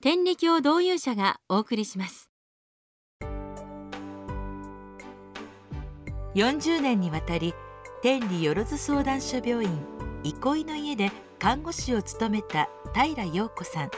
天理教導遊者がお送りします。40年にわたり天理よろず相談所病院憩いの家で看護師を務めた平陽子さん。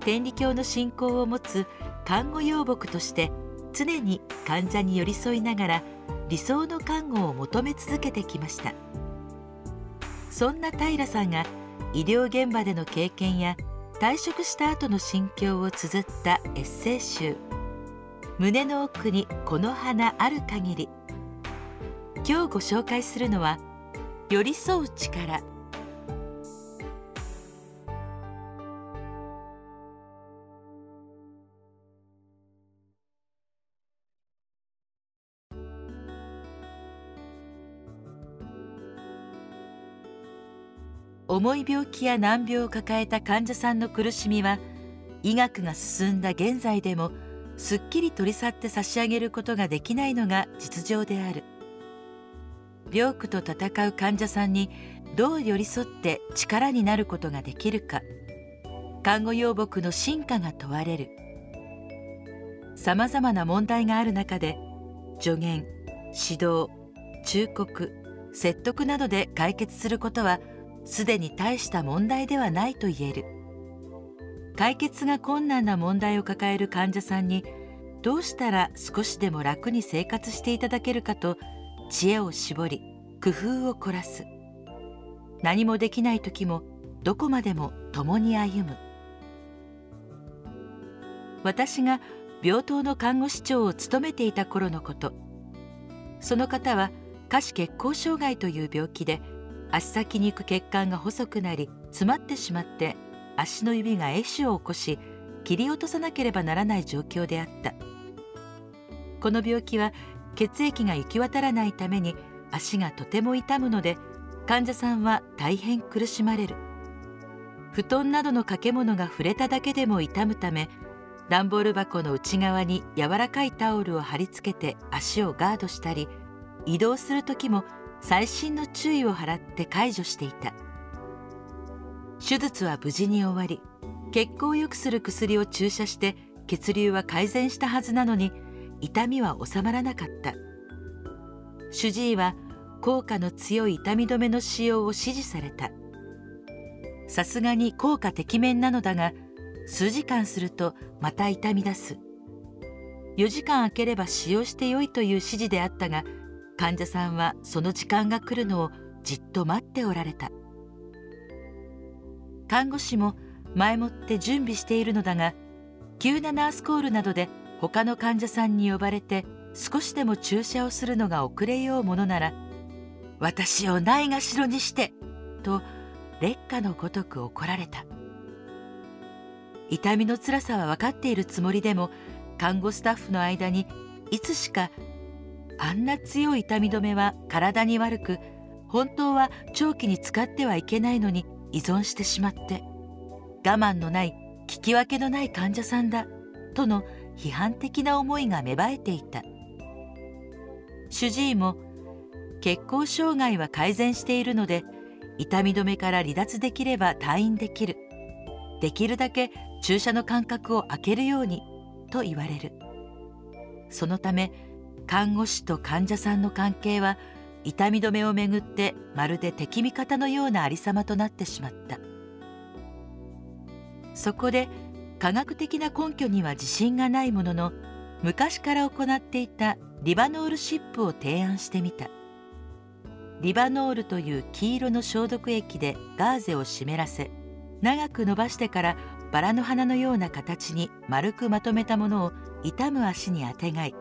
天理教の信仰を持つ看護養牧として常に患者に寄り添いながら理想の看護を求め続けてきました。そんな平さんが医療現場での経験や退職した後の心境を綴ったエッセイ集「胸の奥にこの花ある限り」今日ご紹介するのは「寄り添う力」重い病気や難病を抱えた患者さんの苦しみは医学が進んだ現在でもすっきり取り去って差し上げることができないのが実情である。病苦と闘う患者さんにどう寄り添って力になることができるか。看護養牧の進化が問われる。さまざまな問題がある中で助言指導忠告説得などで解決することはすでに大した問題ではないと言える。解決が困難な問題を抱える患者さんにどうしたら少しでも楽に生活していただけるかと知恵を絞り工夫を凝らす。何もできない時もどこまでも共に歩む。私が病棟の看護師長を務めていた頃のこと。その方は下肢血行障害という病気で足先に行く血管が細くなり詰まってしまって足の指が壊死を起こし切り落とさなければならない状況であった。この病気は血液が行き渡らないために足がとても痛むので患者さんは大変苦しまれる。布団などの掛け物が触れただけでも痛むため段ボール箱の内側に柔らかいタオルを貼り付けて足をガードしたり移動する時も細心の注意を払って解除していた。手術は無事に終わり血行を良くする薬を注射して血流は改善したはずなのに痛みは収まらなかった。主治医は効果の強い痛み止めの使用を指示された。さすがに効果てきめんなのだが数時間するとまた痛み出す。4時間空ければ使用してよいという指示であったが患者さんはその時間が来るのをじっと待っておられた看護師も前もって準備しているのだが急なナースコールなどで他の患者さんに呼ばれて少しでも注射をするのが遅れようものなら「私をないがしろにして!」と劣化のごとく怒られた痛みの辛さは分かっているつもりでも看護スタッフの間にいつしかあんな強い痛み止めは体に悪く本当は長期に使ってはいけないのに依存してしまって我慢のない聞き分けのない患者さんだとの批判的な思いが芽生えていた。主治医も血行障害は改善しているので痛み止めから離脱できれば退院できる。できるだけ注射の間隔を空けるようにと言われる。そのため看護師と患者さんの関係は痛み止めをめぐってまるで敵味方のようなありさまとなってしまった。そこで科学的な根拠には自信がないものの昔から行っていたリバノールシップを提案してみた。リバノールという黄色の消毒液でガーゼを湿らせ長く伸ばしてからバラの花のような形に丸くまとめたものを痛む足にあてがい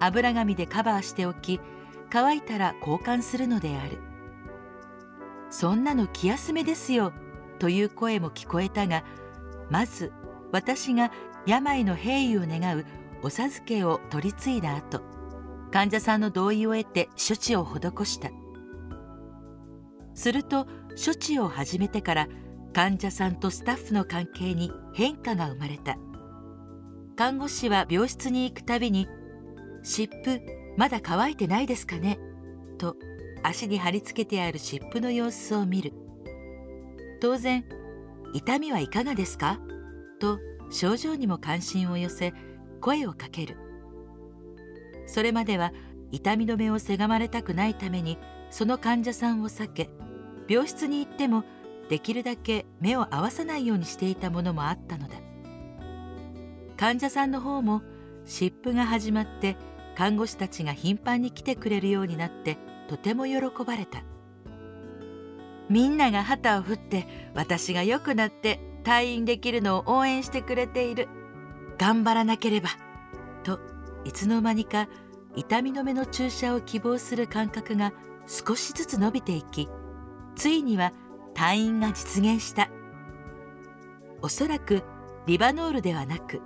油紙でカバーしておき乾いたら交換するのである。そんなの気休めですよという声も聞こえたがまず私が病の平癒を願うお授けを取り継いだ後患者さんの同意を得て処置を施した。すると処置を始めてから患者さんとスタッフの関係に変化が生まれた。看護師は病室に行くたびに「湿布まだ乾いてないですかね?」と足に貼り付けてある湿布の様子を見る当然「痛みはいかがですか?」と症状にも関心を寄せ声をかけるそれまでは痛み止めをせがまれたくないためにその患者さんを避け病室に行ってもできるだけ目を合わさないようにしていたものもあったのだ患者さんの方も湿布が始まって看護師たちが頻繁に来てくれるようになってとても喜ばれた。みんなが旗を振って私が良くなって退院できるのを応援してくれている。頑張らなければといつの間にか痛み止めの注射を希望する間隔が少しずつ伸びていきついには退院が実現した。おそらくリバノールではなく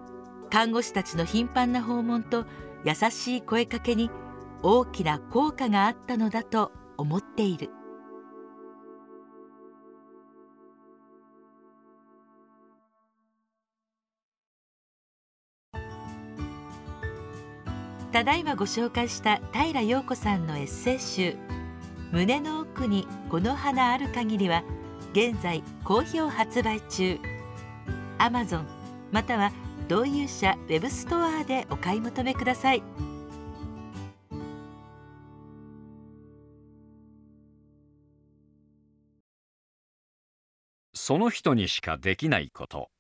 看護師たちの頻繁な訪問と優しい声かけに大きな効果があったのだと思っている。ただいまご紹介した平陽子さんのエッセイ集「胸の奥にこの花ある限りは」現在好評発売中。Amazon または同友社ウェブストアでお買い求めください。その人にしかできないこと。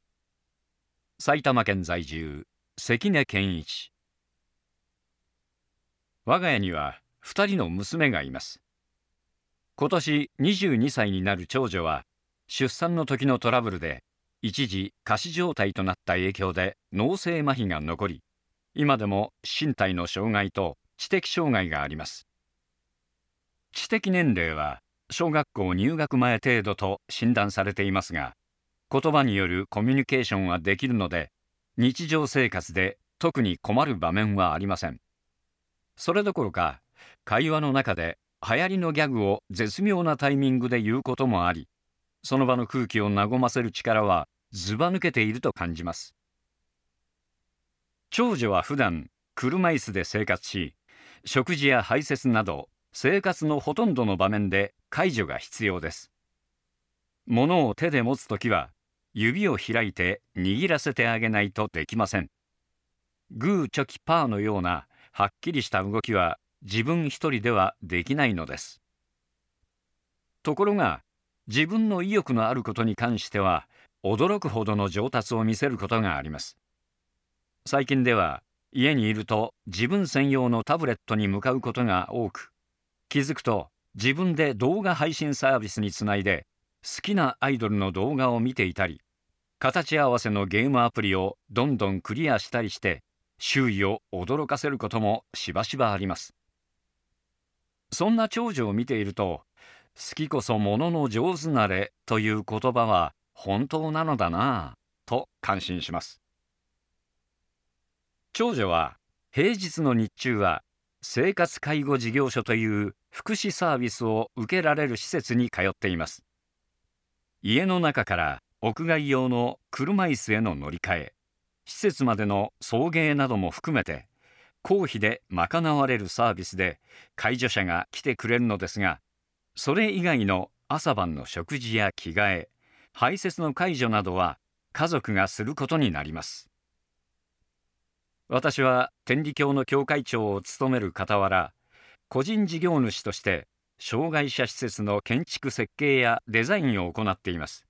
埼玉県在住関根健一。我が家には2人の娘がいます。今年22歳になる長女は出産の時のトラブルで一時仮死状態となった影響で脳性麻痺が残り今でも身体の障害と知的障害があります。知的年齢は小学校入学前程度と診断されていますが言葉によるコミュニケーションはできるので日常生活で特に困る場面はありません。それどころか会話の中で流行りのギャグを絶妙なタイミングで言うこともありその場の空気を和ませる力はずば抜けていると感じます。長女は普段車椅子で生活し食事や排泄など生活のほとんどの場面で介助が必要です。物を手で持つ時は指を開いて握らせてあげないとできません。グーチョキパーのようなはっきりした動きは自分一人ではできないのです。ところが自分の意欲のあることに関しては驚くほどの上達を見せることがあります。最近では家にいると自分専用のタブレットに向かうことが多く気づくと自分で動画配信サービスにつないで好きなアイドルの動画を見ていたり形合わせのゲームアプリをどんどんクリアしたりして周囲を驚かせることもしばしばあります。そんな長女を見ていると好きこそものの上手なれという言葉は本当なのだなぁと感心します。長女は平日の日中は生活介護事業所という福祉サービスを受けられる施設に通っています。家の中から屋外用の車椅子への乗り換え施設までの送迎なども含めて公費で賄われるサービスで介助者が来てくれるのですがそれ以外の朝晩の食事や着替え排泄の介助などは家族がすることになります。私は天理教の教会長を務める傍ら個人事業主として障害者施設の建築設計やデザインを行っています。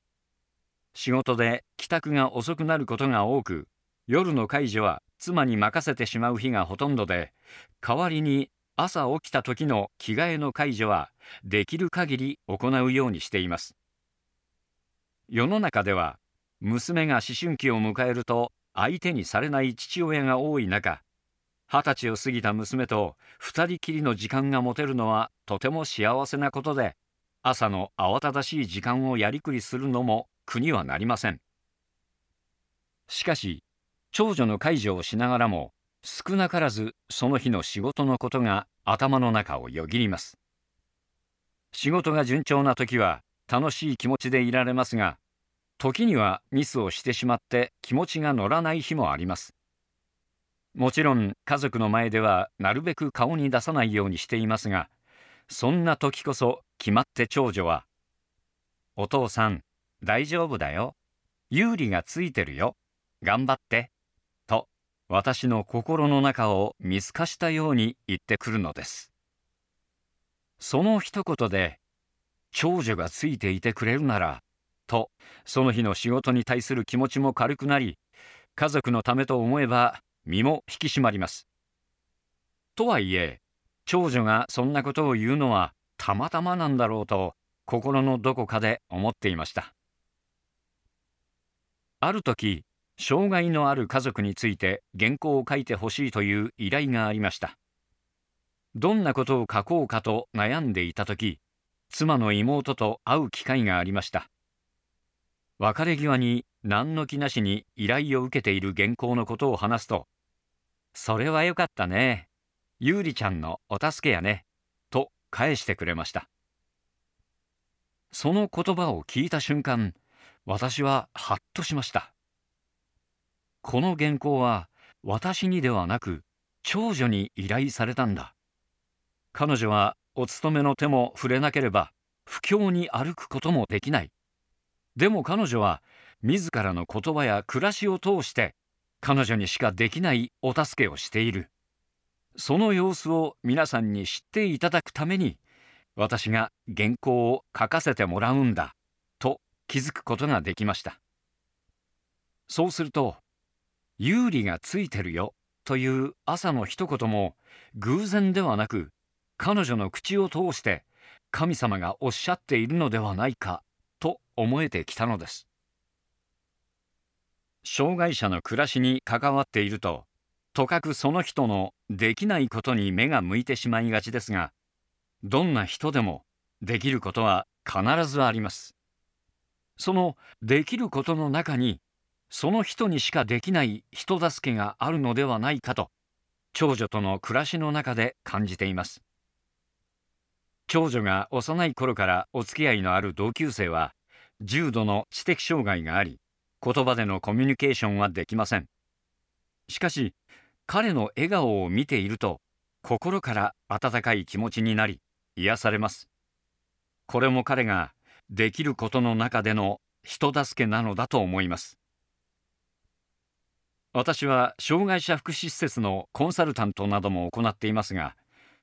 仕事で帰宅が遅くなることが多く夜の介助は妻に任せてしまう日がほとんどで代わりに朝起きた時の着替えの介助はできる限り行うようにしています。世の中では娘が思春期を迎えると相手にされない父親が多い中二十歳を過ぎた娘と二人きりの時間が持てるのはとても幸せなことで朝の慌ただしい時間をやりくりするのも苦にはなりません。しかし長女の介助をしながらも少なからずその日の仕事のことが頭の中をよぎります。仕事が順調な時は楽しい気持ちでいられますが時にはミスをしてしまって気持ちが乗らない日もあります。もちろん家族の前ではなるべく顔に出さないようにしていますがそんな時こそ決まって長女は「お父さん大丈夫だよ。有利がついてるよ。頑張って」私の心の中を見透かしたように言ってくるのです。その一言で長女がついていてくれるならとその日の仕事に対する気持ちも軽くなり家族のためと思えば身も引き締まります。とはいえ長女がそんなことを言うのはたまたまなんだろうと心のどこかで思っていました。ある時障害のある家族について原稿を書いてほしいという依頼がありました。どんなことを書こうかと悩んでいた時妻の妹と会う機会がありました。別れ際に何の気なしに依頼を受けている原稿のことを話すと「それはよかったね。ゆうりちゃんのお助けやね」と返してくれました。その言葉を聞いた瞬間私はハッとしました。この原稿は私にではなく長女に依頼されたんだ。彼女はお勤めの手も触れなければ不況に歩くこともできない。でも彼女は自らの言葉や暮らしを通して彼女にしかできないお助けをしている。その様子を皆さんに知っていただくために私が原稿を書かせてもらうんだと気づくことができました。そうすると「有利がついてるよ」という朝の一言も偶然ではなく彼女の口を通して神様がおっしゃっているのではないかと思えてきたのです。障害者の暮らしに関わっているととかくその人のできないことに目が向いてしまいがちですがどんな人でもできることは必ずあります。そのできることの中にその人にしかできない人助けがあるのではないかと長女との暮らしの中で感じています。長女が幼い頃からお付き合いのある同級生は重度の知的障害があり言葉でのコミュニケーションはできません。しかし彼の笑顔を見ていると心から温かい気持ちになり癒されます。これも彼ができることの中での人助けなのだと思います。私は障害者福祉施設のコンサルタントなども行っていますが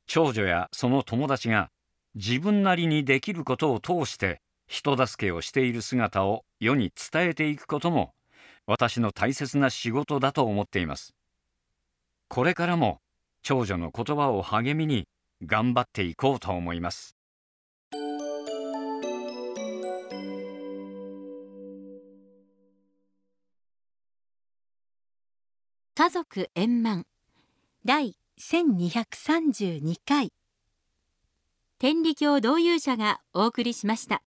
長女やその友達が自分なりにできることを通して人助けをしている姿を世に伝えていくことも私の大切な仕事だと思っています。これからも長女の言葉を励みに頑張っていこうと思います。家族円満。第1232回。天理教導遊者がお送りしました。